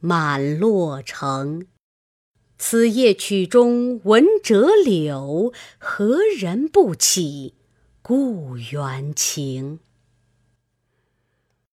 满洛城。此夜曲中闻折柳，何人不起故园情？